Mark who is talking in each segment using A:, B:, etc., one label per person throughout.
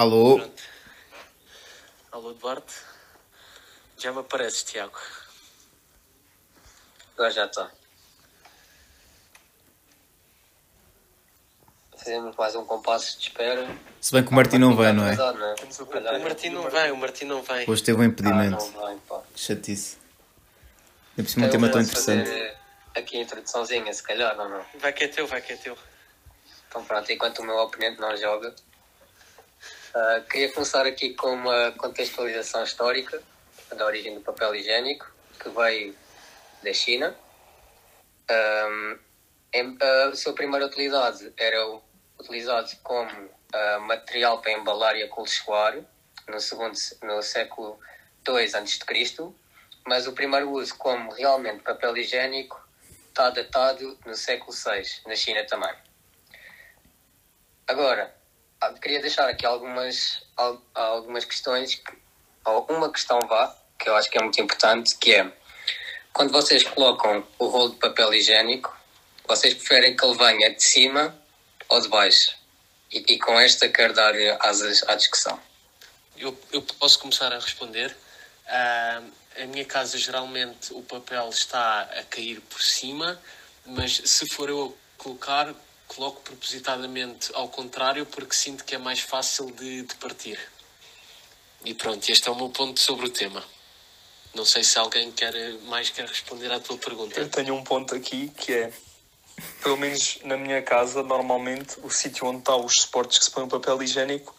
A: Alô?
B: Pronto. Alô, Duarte. Já me apareces, Tiago.
C: Agora já está. Fazemos mais um compasso de espera.
A: Se bem que o Martim não vai, não é?
C: Não é?
D: O.
B: Martim não vai, o Martim não vai.
A: Hoje teve um
C: Ah,
A: impedimento.
C: não vai, pá.
A: Que chatice. Ainda por cima um
C: Então,
A: tema tão interessante.
C: fazer Aqui a introduçãozinha, se calhar, não, não.
B: Vai que é teu, vai que é teu.
C: Então pronto, enquanto o meu oponente não joga, ah, queria começar aqui com uma contextualização histórica da origem do papel higiênico, que veio da China. Ahm, em- a sua primeira utilidade era o- utilizado como ah, material para embalar e acolchoar no, segundo, no século II a.C., mas o primeiro uso como realmente papel higiênico está datado no século VI, na China também. Agora, queria deixar aqui algumas, al- algumas questões, uma questão vá, que eu acho que é muito importante, que é, quando vocês colocam o rolo de papel higiênico, vocês preferem que ele venha de cima ou de baixo? E, e com esta quero dar asas à discussão.
B: Eu, eu posso começar a responder. Ah, a minha casa, geralmente, o papel está a cair por cima, mas se for eu colocar, coloco propositadamente ao contrário, porque sinto que é mais fácil de, de partir. E pronto, este é o meu ponto sobre o tema. Não sei se alguém quer, mais quer responder à tua pergunta.
D: Eu tenho um ponto aqui que é, pelo menos na minha casa, normalmente o sítio onde está os suportes que se põe o papel higiênico,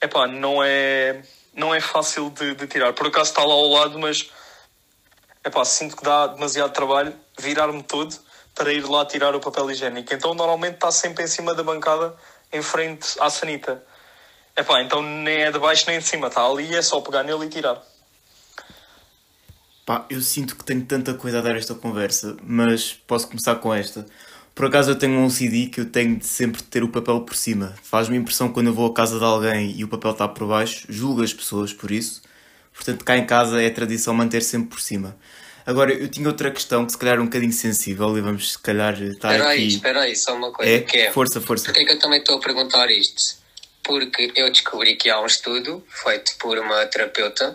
D: epá, não é, não é fácil de, de tirar. Por acaso está lá ao lado, mas epá, sinto que dá demasiado trabalho virar-me todo para ir lá tirar o papel higiênico. Então normalmente está sempre em cima da bancada, em frente à sanita. Epá, então nem é de baixo nem de cima, está ali, é só pegar nele e tirar.
A: Pá, eu sinto que tenho tanta coisa a dar esta conversa, mas posso começar com esta. Por acaso eu tenho um CD que eu tenho de sempre ter o papel por cima. Faz-me impressão quando eu vou à casa de alguém e o papel está por baixo, julgo as pessoas por isso. Portanto, cá em casa é tradição manter sempre por cima. Agora, eu tinha outra questão que se calhar é um bocadinho sensível e vamos se calhar estar
C: Espera aí,
A: aqui.
C: espera aí, só uma coisa.
A: É?
C: Que é
A: Força, força.
C: Porquê que eu também estou a perguntar isto? Porque eu descobri que há um estudo feito por uma terapeuta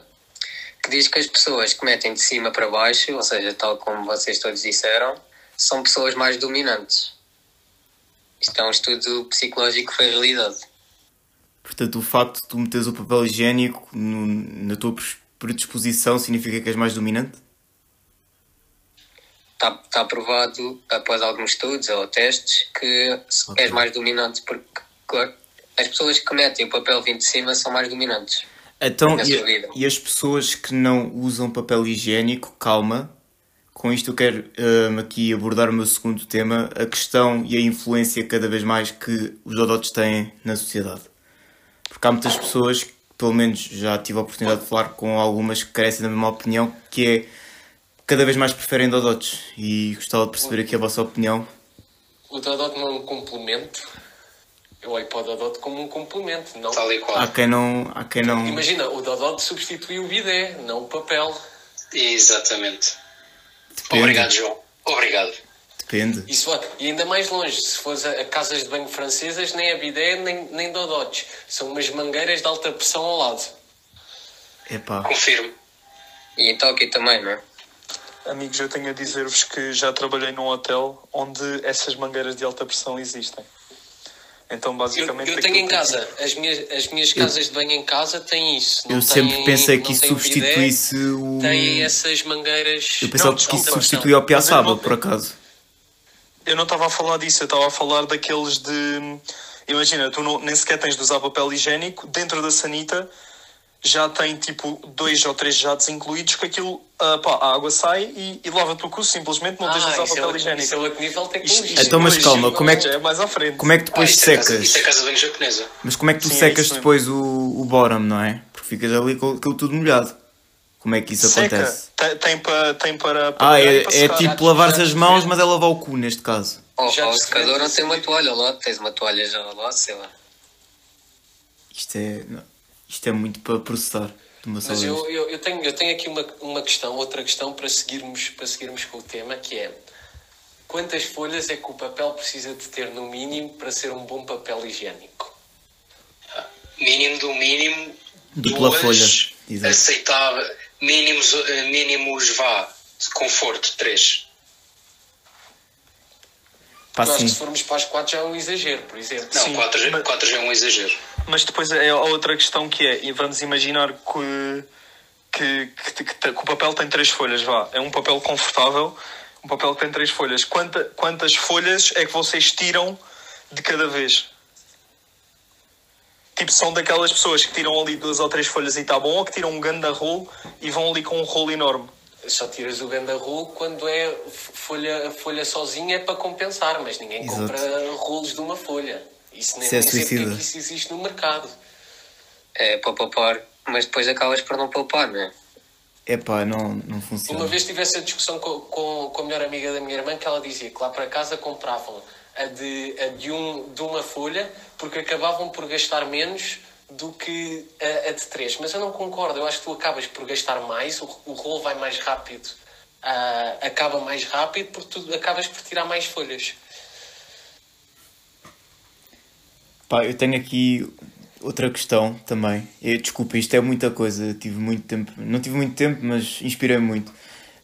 C: que diz que as pessoas que metem de cima para baixo, ou seja, tal como vocês todos disseram, são pessoas mais dominantes. Isto é um estudo psicológico que foi realidade.
A: Portanto, o facto de tu meteres o papel higiênico no- na tua predisposição significa que és mais dominante?
C: Está, está provado, após alguns estudos ou testes, que
A: Ok.
C: és mais dominante porque claro, as pessoas que metem o papel vindo de cima são mais dominantes.
A: Então, e, e as pessoas que não usam papel higiênico, calma, com isto eu quero hum, aqui abordar o meu segundo tema, a questão e a influência cada vez mais que os dodotes têm na sociedade. Porque há muitas pessoas, pelo menos já tive a oportunidade de falar com algumas que carecem da mesma opinião, que é cada vez mais preferem dodotes. E gostava de perceber aqui a vossa opinião.
B: O Dodot não é um complemento. Eu olho para o Dodot como um complemento, não.
E: Tal e qual.
A: Há quem não. Há quem não...
B: Imagina, o Dodot substitui o bidé, não o papel.
E: Exatamente.
A: Depende.
E: Obrigado, João. Obrigado.
A: Depende.
B: Isso, e ainda mais longe, se fores a, a casas de banho francesas, nem é bidé, nem, nem Dodotes. São umas mangueiras de alta pressão ao lado.
A: Epá.
E: Confirmo.
C: E em Tóquio também, não é?
D: Amigos, eu tenho a dizer-vos que já trabalhei num hotel onde essas mangueiras de alta pressão existem. Então,
B: Eu,
D: basicamente.
B: eu
D: aquilo
B: tenho em
D: que-
B: casa, as minhas, as minhas casas de banho em casa têm isso.
A: Eu sempre
B: têm-
A: pensei que isso
B: têm
A: substituísse
B: bidé,
A: o.
B: Têm essas mangueiras.
A: Eu pensava
D: Não,
A: que isso
D: desculpa,
A: substituía o
D: eu
A: Piaçaba, por acaso.
D: Eu não estava a falar disso, eu estava a falar daqueles de. Imagina, tu não, nem sequer tens de usar papel higiênico, dentro da sanita já tem tipo dois ou três jatos incluídos que aquilo, ah, pá, a água sai e, e lava-te o cu, simplesmente não tens de
B: Ah,
D: usar
B: é,
D: papel
B: outro,
D: higiênico.
B: isso é outro nível
D: isto
A: Então, mas calma, como é que-
D: é mais à frente.
A: Como é que depois
E: Ah, isso, é casa,
A: secas?
E: isso é casa de banho japonesa.
A: Mas como é que tu
D: Sim, é
A: secas
D: mesmo.
A: depois o, o bottom, não é? Porque ficas ali com aquilo tudo molhado. Como é que isso
D: Seca,
A: acontece?
D: tem, tem para tem para, para
A: Ah, é,
D: para
A: é tipo lavar as mãos, mas é lavar o cu neste caso.
C: Ou,
B: Já
C: o
B: se
C: secador não tem uma toalha lá, tens uma toalha já lá, sei lá.
A: Isto é, não, isto é muito para processar
B: Mas eu, eu, eu, tenho, eu tenho aqui uma, uma questão, outra questão para seguirmos, para seguirmos com o tema, que é quantas folhas é que o papel precisa de ter no mínimo para ser um bom papel higiênico?
E: Mínimo do mínimo.
A: Dupla
E: duas
A: folha, exato.
E: Aceitável. Mínimos, eh, mínimos vá. de Conforto, três.
A: Pá, sim.
B: se formos para as 4 já é um exagero, por exemplo.
E: Não,
D: Sim,
E: quatro,
D: mas-
E: quatro já é um exagero.
D: Mas depois é a outra questão que é, e vamos imaginar que, que, que, que- que o papel tem três folhas, vá. É um papel confortável, um papel que tem três folhas. Quanta, quantas folhas é que vocês tiram de cada vez? Tipo, são daquelas pessoas que tiram ali duas ou três folhas e está bom, ou que tiram um ganda rolo e vão ali com um rolo enorme.
B: Só tiras o ganda rolo quando é folha, folha sozinha é para compensar, mas ninguém
A: Exato.
B: compra rolos de uma folha. Isso nem,
A: Isso é
B: nem
A: suicida.
B: isso existe no mercado.
C: É para poupar, mas depois acabas por não poupar, não é?
A: Epá, não, não
B: Uma
A: funciona.
B: vez tive essa discussão com, com, com a melhor amiga da minha irmã que ela dizia que lá para casa compravam a de, a de, um, de uma folha porque acabavam por gastar menos do que a, a de três. Mas eu não concordo, eu acho que tu acabas por gastar mais, o, o rolo vai mais rápido, ah, acaba mais rápido porque tu acabas por tirar mais folhas.
A: Pá, eu tenho aqui outra questão também. Eu, desculpa, isto é muita coisa. Tive muito tempo, não tive muito tempo, mas inspirei muito.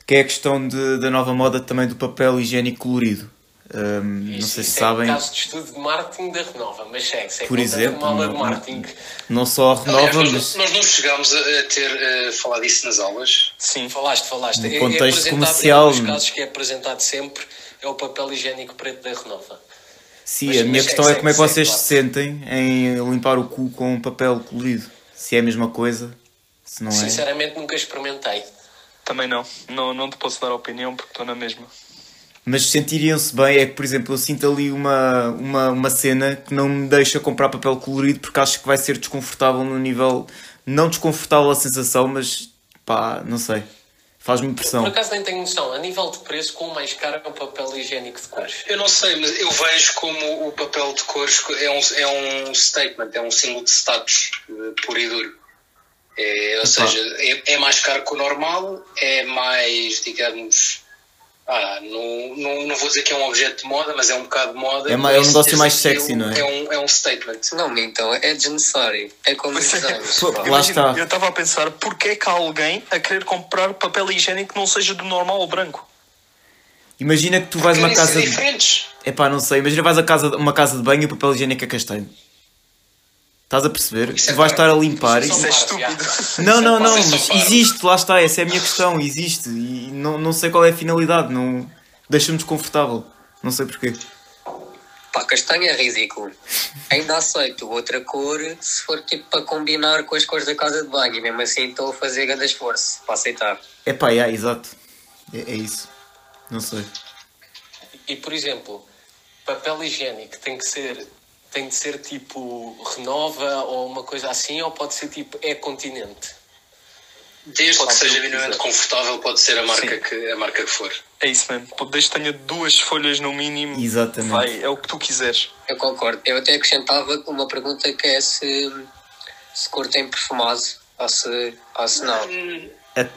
A: Que é a questão de, da nova moda também do papel higiênico colorido. Não
B: Isso-
A: sei se
B: isso
A: sabem,
B: É caso de estudo de marketing da Renova, mas segue, segue
A: por exemplo,
B: como aula de
A: não,
B: marketing.
A: não só a
E: Aliás,
A: renova,
E: nós,
A: mas
E: nós não chegámos a, ter eh, falar disso nas aulas.
D: Sim.
B: Falaste, falaste.
A: No
B: É- é
A: contexto
B: apresentado-
A: comercial,
B: É um dos
A: não?
B: casos que é apresentado sempre é o papel higiênico preto da Renova.
A: Sim,
B: mas-
A: a minha questão
B: segue,
A: é como é que vocês
B: claro.
A: se sentem em limpar o cu com papel colorido. Se é a mesma coisa, se não é.
B: Sinceramente nunca experimentei.
D: Também não. não. Não te posso dar opinião porque estou na mesma.
A: Mas sentiriam-se bem, é que, por exemplo, eu sinto ali uma, uma, uma cena que não me deixa comprar papel colorido porque acho que vai ser desconfortável no nível. Não desconfortável a sensação, mas pá, não sei. Faz-me impressão.
B: Por acaso nem tenho noção. A nível de preço, qual o mais caro é o papel higiênico de cores?
E: Eu não sei, mas eu vejo como o papel de cores é um, é um statement, é um símbolo de status eh, puro e duro. É, ou seja, é, é mais caro que o normal, é mais, digamos. Ah, não, não, não vou dizer que é um objeto de moda, mas é um bocado de moda.
A: É ma- é um negócio mais sexy, não é?
E: É um, é um statement.
C: Não, então é desnecessário. É como
D: Pois é.
A: Lá está.
D: Eu estava a pensar, porquê é que há alguém a querer comprar papel higiênico que não seja do normal ou branco?
A: Imagina que tu vais a uma casa. De...
E: diferentes.
A: Epá, não sei. Imagina vais a casa, uma casa de banho e o papel higiênico é castanho. Estás a perceber?
E: Isso é
A: tu vais estar a limpar
B: Isso
A: e.
D: Isso é estúpido.
A: Não, não, não,
E: Vocês
A: mas existe, lá está, essa é a minha questão, existe. E não, não sei qual é a finalidade, não. Deixa-me desconfortável. Não sei porquê.
C: Pá, castanho é ridículo. Ainda aceito outra cor se for tipo para combinar com as cores da casa de banho. E mesmo assim estou a fazer grande esforço para aceitar.
A: É pá, é, exato. É, é isso. Não sei.
B: E, por exemplo, papel higiênico tem que ser... Tem de ser tipo Renova ou uma coisa assim, ou pode ser tipo É Continente?
E: Desde
B: Pode
E: que
B: ser o
E: seja minimamente confortável, pode ser a marca,
D: Sim.
E: que, a marca que for.
D: É isso mesmo. Desde que tenha duas folhas no mínimo,
A: Exatamente.
D: vai, é o que tu quiseres.
C: Eu concordo. Eu até acrescentava uma pergunta que é se, se curtem perfumado ou se, ou se não.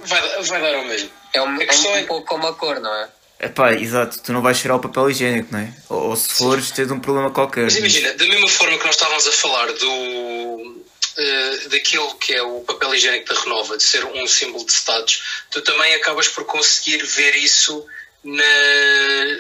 E: Vai, vai dar ao mesmo.
C: É um, é
E: questão
C: um,
E: é-
C: pouco como a cor, não é?
A: É pá, exato. Tu não vais cheirar o papel higiênico, não é? Ou, ou se fores, tens um problema qualquer.
E: Mas imagina, da mesma forma que nós estávamos a falar do, eh, daquilo que é o papel higiênico da Renova, de ser um símbolo de status, tu também acabas por conseguir ver isso na,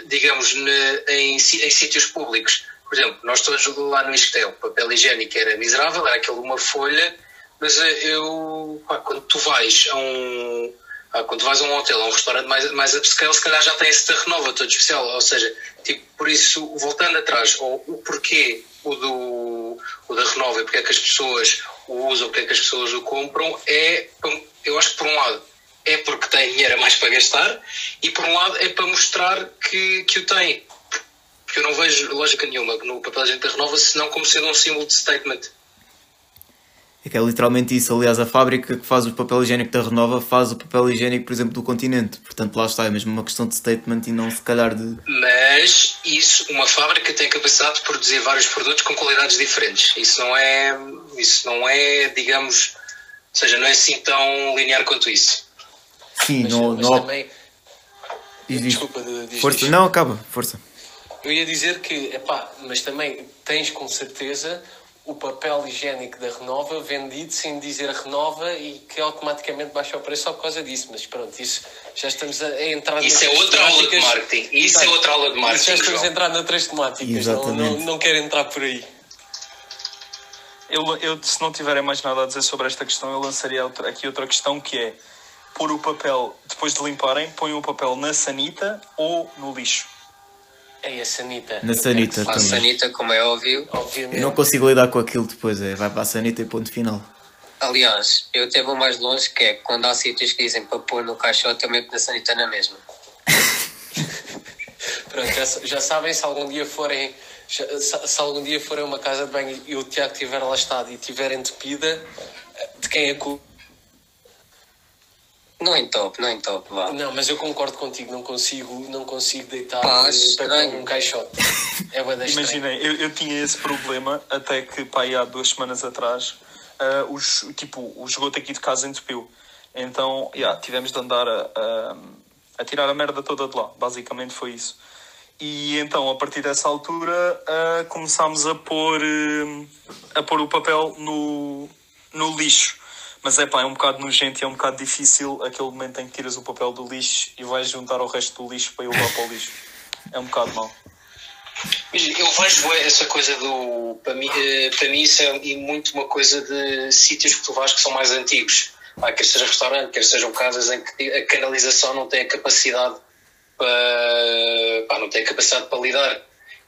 E: digamos, na, em, em sítios públicos. Por exemplo, nós todos lá no Isquetel, o papel higiênico era miserável, era aquele uma folha, mas eh, eu, pá, quando tu vais a um, ah, quando vais a um hotel, a um restaurante mais, mais upscale, se calhar já tem esse da Renova todo especial. Ou seja, tipo, por isso, voltando atrás, ou o porquê o, do, o da Renova e porque é que as pessoas o usam, porque é que as pessoas o compram, é, eu acho que por um lado, é porque têm dinheiro a mais para gastar e por um lado é para mostrar que, que o têm. Porque eu não vejo lógica nenhuma no papel higiênico da Renova, senão como sendo um símbolo de statement.
A: É que é literalmente isso. Aliás, a fábrica que faz o papel higiênico da Renova faz o papel higiênico, por exemplo, do continente. Portanto, lá está. É mesmo uma questão de statement e não se calhar de.
E: Mas isso, uma fábrica tem a capacidade de produzir vários produtos com qualidades diferentes. Isso não é, isso não é, digamos, ou seja, não é assim tão linear quanto isso.
A: Sim,
B: Mas,
A: não.
B: mas
A: não...
B: também...
A: Diz.
B: Desculpa, diz,
A: Força.
B: diz.
A: Não, acaba. Força.
B: Eu ia dizer que, epá, mas também tens com certeza o papel higiênico da Renova vendido sem dizer Renova e que automaticamente baixa o preço só por causa disso. Mas pronto, isso já estamos a, a entrar
E: Isso é
B: noutras
E: outra aula de marketing. Isso
B: Exato.
E: é outra aula de
B: Isso já
E: marketing,
B: estamos a
E: João.
B: entrar noutras temáticas. Não, não, não quero entrar por aí.
D: Eu, eu, se não tiverem mais nada a dizer sobre esta questão, eu lançaria outra- aqui outra questão que é pôr o papel, depois de limparem, põem o papel na sanita ou no lixo.
B: É a Sanita.
A: Na sanita
C: A
A: também.
C: sanita, como é óbvio.
B: Obviamente.
A: Eu não consigo lidar com aquilo depois, é, vai para a sanita e ponto final.
C: Aliás, eu até vou mais longe, que é quando há sítios que dizem para pôr no caixote, eu meto na sanita na mesma.
B: Pronto, já, já sabem se algum dia forem já- se, se algum dia forem a uma casa de banho e o Tiago estiver lá estado e estiver entupida, de quem é culpa?
C: Não entope, não entope, vá.
B: Não, mas eu concordo contigo, não consigo, não consigo deitar
C: Pá,
B: eh, papel num caixote. É bué da estranho.
D: Imaginem, eu, eu tinha esse problema até que, pá, aí há duas semanas atrás, ah, os, tipo, o esgoto aqui de casa entupiu. Então, yeah, tivemos de andar a, a, a tirar a merda toda de lá. Basicamente foi isso. E então, a partir dessa altura, ah, começámos a pôr, eh, a pôr o papel no, no lixo. Mas é pá, é um bocado nojento e é um bocado difícil aquele momento em que tiras o papel do lixo e vais juntar ao resto do lixo para ir levar para o lixo. É um bocado mau.
E: Eu vejo essa coisa do. Para mim, eh, para mim isso é muito uma coisa de sítios que tu vais que são mais antigos. Ah, quer seja restaurante, quer sejam casas em que a canalização não tem a capacidade para. pá, não tem a capacidade para lidar.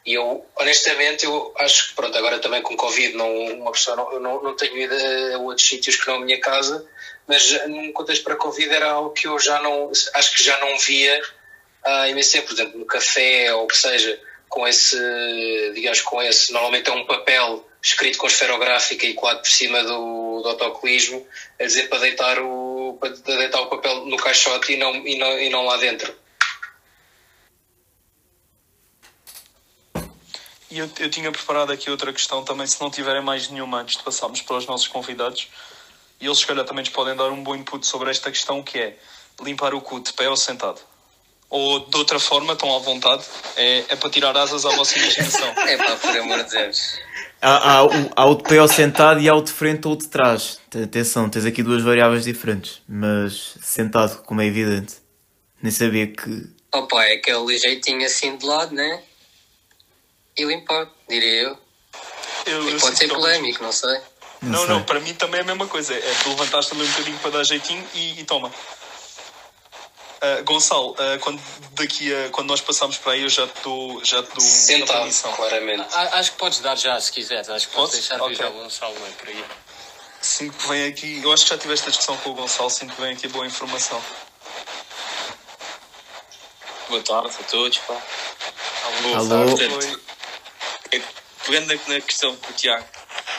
E: E eu, honestamente, eu acho que, pronto, agora também com Covid, não, uma pessoa não, não, não tenho ido a outros sítios que não a minha casa, mas num contexto para Covid era algo que eu já não. acho que já não via há imenso tempo, por exemplo, no café ou que seja, com esse, digamos, com esse, normalmente é um papel escrito com esferográfica e colado por cima do, do autocolismo, a dizer para deitar o, para deitar o papel no caixote e não, e não, e não lá dentro.
D: E eu, eu tinha preparado aqui outra questão também, se não tiverem mais nenhuma antes de passarmos para os nossos convidados. E eles, se calhar, também nos podem dar um bom input sobre esta questão, que é limpar o cu de pé ou sentado. Ou, de outra forma, estão à vontade, é, é para tirar asas à vossa imaginação.
C: É pá, por amor de Deus.
A: Há, há, o, há o de pé ou sentado e há o de frente ou de trás. Te- Atenção, tens aqui duas variáveis diferentes. Mas sentado, como é evidente. Nem sabia que.
C: Opa, é aquele jeitinho assim de lado, né? E limpar, diria eu.
D: Eu, eu
C: Pode ser
D: sinto-
C: polémico, não sei.
D: Não,
A: sei.
D: não, para mim também é a mesma coisa. É tu levantaste também um bocadinho para dar jeitinho e, e toma. Ah, Gonçalo, ah, quando, daqui a, quando nós passarmos para aí, eu já te dou, já te dou
E: Sentado, claramente.
B: A- Acho que podes dar já, se quiseres. Acho que podes deixar
D: Ok.
B: vir já o Gonçalo é por aí.
D: Sinto que vem aqui, eu acho que já tive esta discussão com o Gonçalo, sinto que vem aqui boa informação.
F: Boa tarde a todos, pá.
A: Alô?
F: Portanto, é, pegando na, questão que o Tiago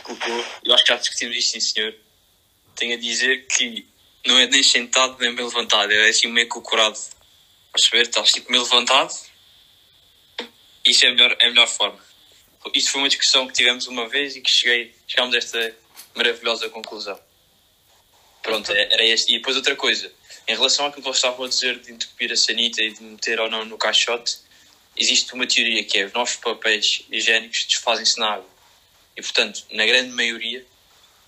F: colocou, eu acho que já discutimos isto, sim senhor. Tenho a dizer que não é nem sentado nem bem levantado, é assim meio cocorado. Vais perceber? Estás tipo meio levantado. Isso é a melhor, é a melhor forma. Isto foi uma discussão que tivemos uma vez e que cheguei, chegámos a esta maravilhosa conclusão. Pronto, é- era este. E depois outra coisa, em relação àquilo que vocês estavam a dizer de entupir a sanita e de meter ou não no caixote, existe uma teoria que é os nossos papéis higiênicos desfazem-se na água. E portanto, na grande maioria,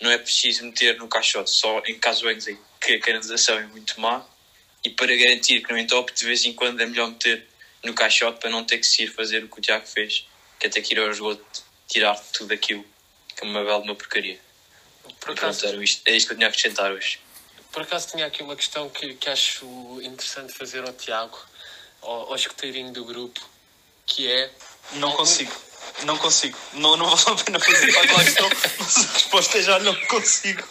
F: não é preciso meter no caixote, só em casos em que a canalização é muito má e para garantir que não entope, de vez em quando é melhor meter no caixote para não ter que se ir fazer o que o Tiago fez, que é ter que ir ao esgoto tirar tudo aquilo, que é uma bela uma porcaria.
B: Por
F: pronto,
B: acaso,
F: era isto, é isto que eu tinha a acrescentar hoje.
B: por acaso tinha aqui uma questão que, que acho interessante fazer ao Tiago, ao, ao escuteirinho do grupo, que é.
D: Não consigo, não consigo. Não, não a pena fazer para aquela questão, mas a resposta é já não consigo.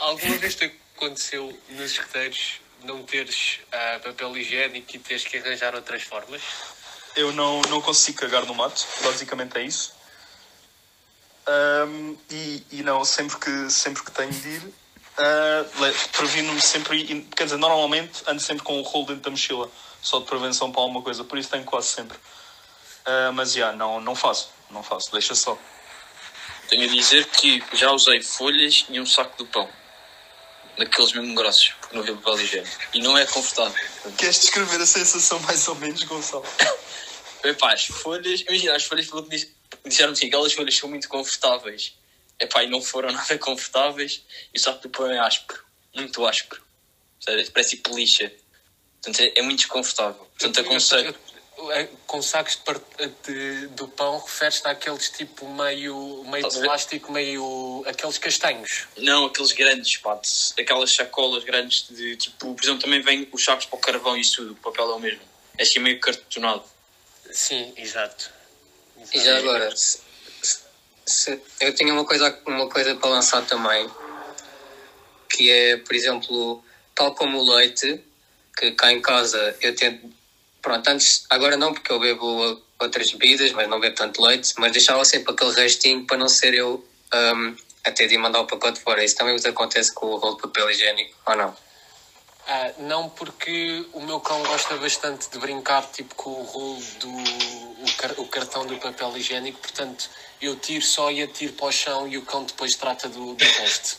B: Alguma vez te aconteceu nos escuteiros não teres ah, papel higiênico e teres que arranjar outras formas?
D: Eu não, não consigo cagar no mato, basicamente é isso. Ahm, e, e não, sempre que, sempre que tenho de ir, le- previno-me sempre, quer dizer, normalmente ando sempre com o rolo dentro da mochila, só de prevenção para alguma coisa, por isso tenho quase sempre. Ah, mas já, não, não faço, não faço, deixa só.
F: Tenho a dizer que já usei folhas e um saco do pão. Daqueles mesmo grossos, porque não havia papel higiênico. E não é confortável.
D: Queres descrever a sensação mais ou menos, Gonçalo?
F: Epá, as folhas, imagina, as folhas pelo que disseram assim, aquelas folhas são muito confortáveis. Epá, e não foram nada confortáveis. E só que o pão é áspero. Muito áspero. Sério, parece tipo lixa. Portanto, é, é muito desconfortável. Portanto, aconselho.
B: É, Com sacos de, par- de- do pão, referes-te àqueles tipo meio, meio plástico, meio. aqueles castanhos.
F: Não, aqueles grandes, pá, de- aquelas sacolas grandes de tipo, por exemplo, também vem os sacos para o carvão e isso tudo, o papel é o mesmo. É assim meio cartonado.
B: Sim, exato.
C: E já agora, se- se- eu tinha uma coisa, uma coisa para lançar também, que é, por exemplo, tal como o leite, que cá em casa eu tento. Pronto, antes, agora não, porque eu bebo outras bebidas, mas não bebo tanto leite, mas deixava sempre aquele restinho para não ser eu hum, a ter de mandar o pacote fora. Isso também vos acontece com o rolo de papel higiênico, ou não?
B: Ah, não, porque o meu cão gosta bastante de brincar tipo, com o rolo do o, car- o cartão do papel higiênico, portanto eu tiro só e atiro para o chão e o cão depois trata do, do resto.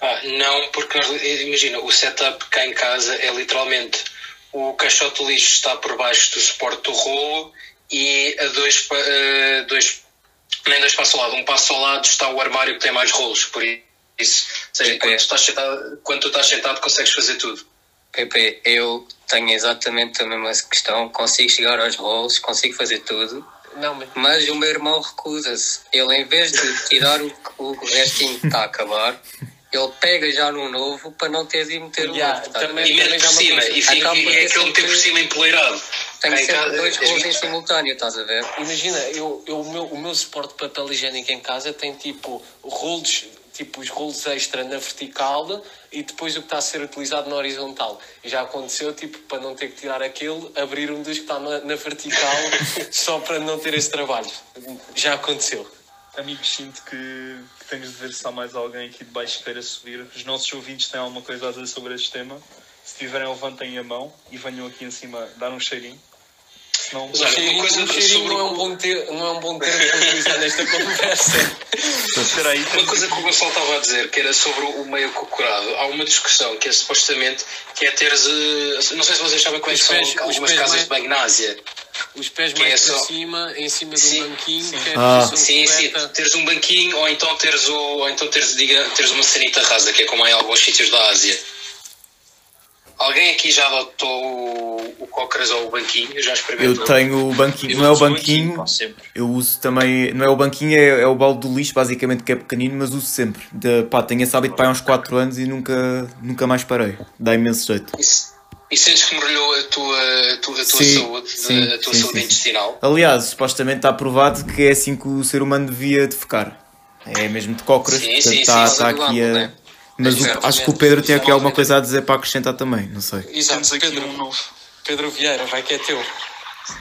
E: Ah, não, porque nós- imagina, o setup cá em casa é literalmente o caixote de lixo está por baixo do suporte do rolo e a dois, eh, dois nem dois passos ao lado, um passo ao lado está o armário que tem mais rolos, por isso, ou seja, quando tu estás sentado, quando tu estás sentado consegues fazer tudo.
C: Pepe, eu tenho exatamente a mesma questão. Consigo chegar aos rolos, consigo fazer tudo,
B: Não, mas
C: mas o meu irmão recusa-se. Ele, em vez de tirar o, o restinho que está a acabar, ele pega já no novo para não ter de meter o
B: Yeah,
C: novo. estás a
B: também-?
E: E mete por
B: já me
E: cima, e fica,
C: Acaba por
E: e é aquele meter por cima empoleirado.
C: Tenho
E: Cá em
C: sempre
E: casa,
C: dois
E: as
C: rolos em simultâneo, estás a ver?
B: imagina, eu, eu, o, meu, o meu suporte de papel higiênico em casa tem tipo rolos, tipo os rolos extra na vertical e depois o que está a ser utilizado na horizontal. E já aconteceu, tipo, para não ter que tirar aquele, abrir um dos que está na, na vertical só para não ter esse trabalho. Já aconteceu.
D: Amigos, sinto que, que temos de ver se há mais alguém aqui de baixo que queira subir. Os nossos ouvintes têm alguma coisa a dizer sobre este tema. Se tiverem, levantem a mão e venham aqui em cima dar um cheirinho. Senão,
E: Mas olha,
B: Cheirinho,
E: uma coisa
B: um cheirinho
E: sobre
B: não é um bom ter, não é um bom termo para utilizar nesta conversa.
D: espera aí,
E: Uma coisa que o Gonçalo estava a dizer, que era sobre o meio cocorado, há uma discussão que é supostamente que é teres. eh, Não sei se vocês sabem
B: Os
E: são
B: pés-
E: algumas casas
B: mais-
E: de banho na Ásia.
B: Os pés
E: Que é
B: mais para
E: só-
B: cima, em cima de
E: Sim,
B: um banquinho, que é
A: Ah.
E: Sim, sim, teres um banquinho ou então teres, o, ou então teres, diga, teres uma sanita rasa, que é como há em alguns sítios da Ásia. Alguém aqui já adotou o, o cócoras ou o banquinho? Já experimentou?
A: Eu tenho o banquinho,
F: Eu
A: não é o banquinho,
F: sempre.
A: eu uso também, não é o banquinho, é, é o balde do lixo, basicamente, que é pequenino, mas uso sempre. De, pá, tenho esse hábito para há uns 4 anos e nunca, nunca mais parei. Dá imenso jeito.
E: Se- e sentes que melhorou a tua, a tua, a tua
A: Sim,
E: saúde,
A: sim,
E: a tua
A: sim,
E: saúde
A: sim, sim.
E: intestinal?
A: Aliás, supostamente está provado que é assim que o ser humano devia defecar. É mesmo de cócoras,
E: Sim,
A: portanto
E: sim,
A: está
E: sim,
A: está aqui a...
C: né?
A: Mas o- acho que o Pedro tinha aqui alguma coisa a dizer para acrescentar também, não sei.
B: Exato,
D: temos aqui
B: Pedro,
D: um novo.
B: Pedro Vieira, vai que é teu.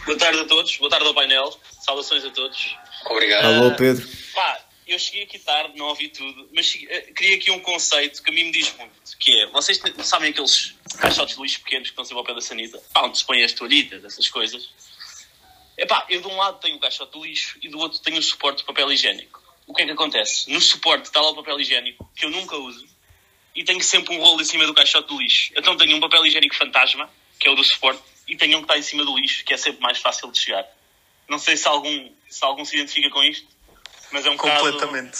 F: Boa tarde a todos, boa tarde ao painel, saudações a todos.
E: Obrigado.
A: Alô, Pedro.
F: Pá, eu cheguei aqui tarde, não ouvi tudo, mas eh, queria aqui um conceito que a mim me diz muito, que é, vocês sabem aqueles caixotes de lixo pequenos que estão sempre ao pé da sanita? Pá, onde se põem as toalhitas, essas coisas. Epá, eu de um lado tenho o caixote de lixo e do outro tenho o suporte de papel higiênico. O que é que acontece? No suporte está lá o papel higiênico, que eu nunca uso, e tenho sempre um rolo em cima do caixote do lixo. Então tenho um papel higiênico fantasma, que é o do suporte, e tenho um que está em cima do lixo, que é sempre mais fácil de chegar. Não sei se algum, se algum se identifica com isto, mas é um
D: completamente.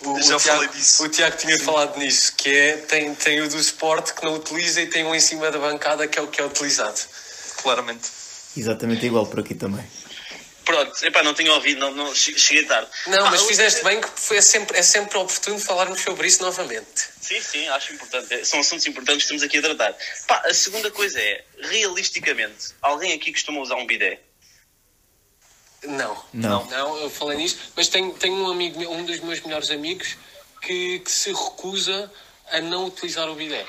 B: O,
D: Já
B: o
D: falei
B: Tiago,
D: disso.
B: O Tiago tinha falado nisso, que é, tem, tem o do suporte que não utiliza e tem um em cima da bancada que é o que é utilizado.
D: Claramente.
A: Exatamente igual por aqui também.
F: Pronto, epá, não tinha ouvido, não, não, che- cheguei tarde.
B: Não,
F: Pá,
B: mas
F: eu-
B: fizeste bem que foi sempre, é sempre oportuno falarmos sobre isso novamente.
F: Sim, sim, acho importante. É, São assuntos importantes que estamos aqui a tratar. Pá, a segunda coisa é, realisticamente, alguém aqui costuma usar um bidé?
B: Não.
A: Não.
B: Não, eu falei nisso, mas tenho, tenho um amigo, meu- um dos meus melhores amigos, que, que se recusa a não utilizar o bidé.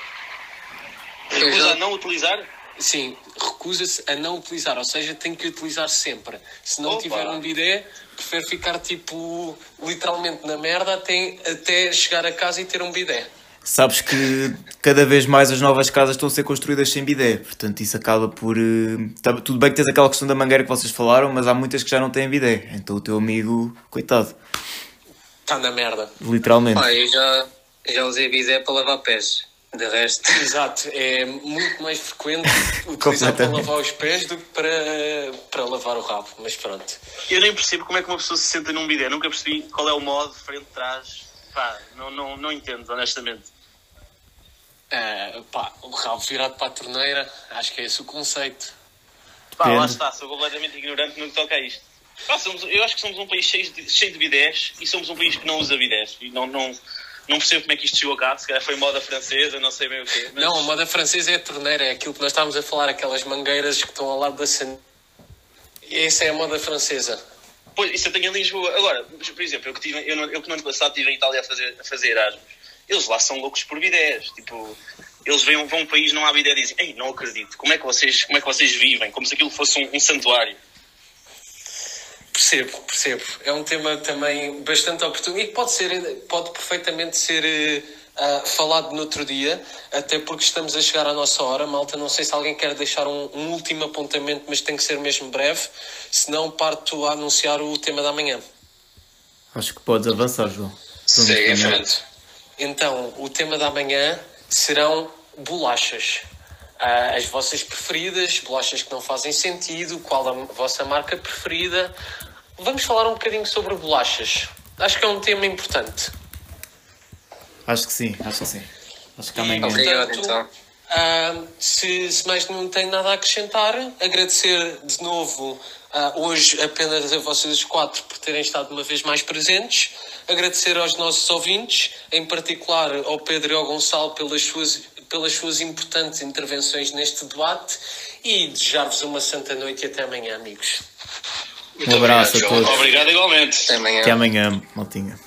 F: Recusa a não utilizar?
B: Sim, recusa-se a não utilizar, ou seja, tem que utilizar sempre. Se não
F: Opa.
B: tiver um bidé, prefere ficar tipo literalmente na merda até, até chegar a casa e ter um bidé.
A: Sabes que cada vez mais as novas casas estão a ser construídas sem bidé, portanto isso acaba por. eh, tá- tudo bem que tens aquela questão da mangueira que vocês falaram, mas há muitas que já não têm bidé, então o teu amigo, coitado,
B: Está na merda.
A: literalmente.
C: Pá, eu já, já usei bidé para lavar pés. De resto,
B: Exato, é muito mais frequente utilizar para lavar os pés do que para, para lavar o rabo, mas pronto.
G: Eu nem percebo como é que uma pessoa se senta num bidé. Nunca percebi qual é o modo, frente, trás. Pá, não, não, não entendo, honestamente.
B: Ah, pá, o rabo virado para a torneira, acho que é esse o conceito.
G: Pá, lá está, sou completamente ignorante no que toca a isto. Pá, somos, eu acho que somos um país cheio de, cheio de bidés e somos um país que não usa bidés. E não, não, não percebo como é que isto chegou cá. Se calhar foi moda francesa, não sei bem o quê. Mas...
B: Não, a moda francesa é a torneira, é aquilo que nós estávamos a falar, aquelas mangueiras que estão ao lado da cena. Essa é a moda francesa.
G: Pois, isso eu tenho em Lisboa. Agora, por exemplo, eu que, tive, eu, eu que no ano passado estive em Itália a fazer, a fazer Erasmus, eles lá são loucos por bidés. Tipo, eles vêm, vão a um país, não há bidé e dizem, ei, não acredito, como é que vocês, como é que vocês vivem? Como se aquilo fosse um, um santuário.
B: Percebo, percebo. É um tema também bastante oportuno e pode, ser, pode perfeitamente ser ah, falado no outro dia, até porque estamos a chegar à nossa hora. Malta, não sei se alguém quer deixar um, um último apontamento, mas tem que ser mesmo breve, senão parto a anunciar o tema da manhã.
A: Acho que podes avançar, João.
B: Segue em frente. Então, o tema da manhã serão bolachas. Ah, as vossas preferidas, bolachas que não fazem sentido, qual a vossa marca preferida. Vamos falar um bocadinho sobre bolachas. Acho que é um tema importante.
A: Acho que sim, acho que sim. Acho que amanhã.
C: Obrigado, então.
B: ah, se, se mais não tem nada a acrescentar, agradecer de novo ah, hoje apenas a vocês quatro por terem estado uma vez mais presentes. Agradecer aos nossos ouvintes, em particular ao Pedro e ao Gonçalo pelas suas, pelas suas importantes intervenções neste debate e desejar-vos uma santa noite e até amanhã, amigos.
A: Um abraço a
E: João.
A: todos.
G: Obrigado igualmente.
C: Até amanhã.
A: Até amanhã, maltinha.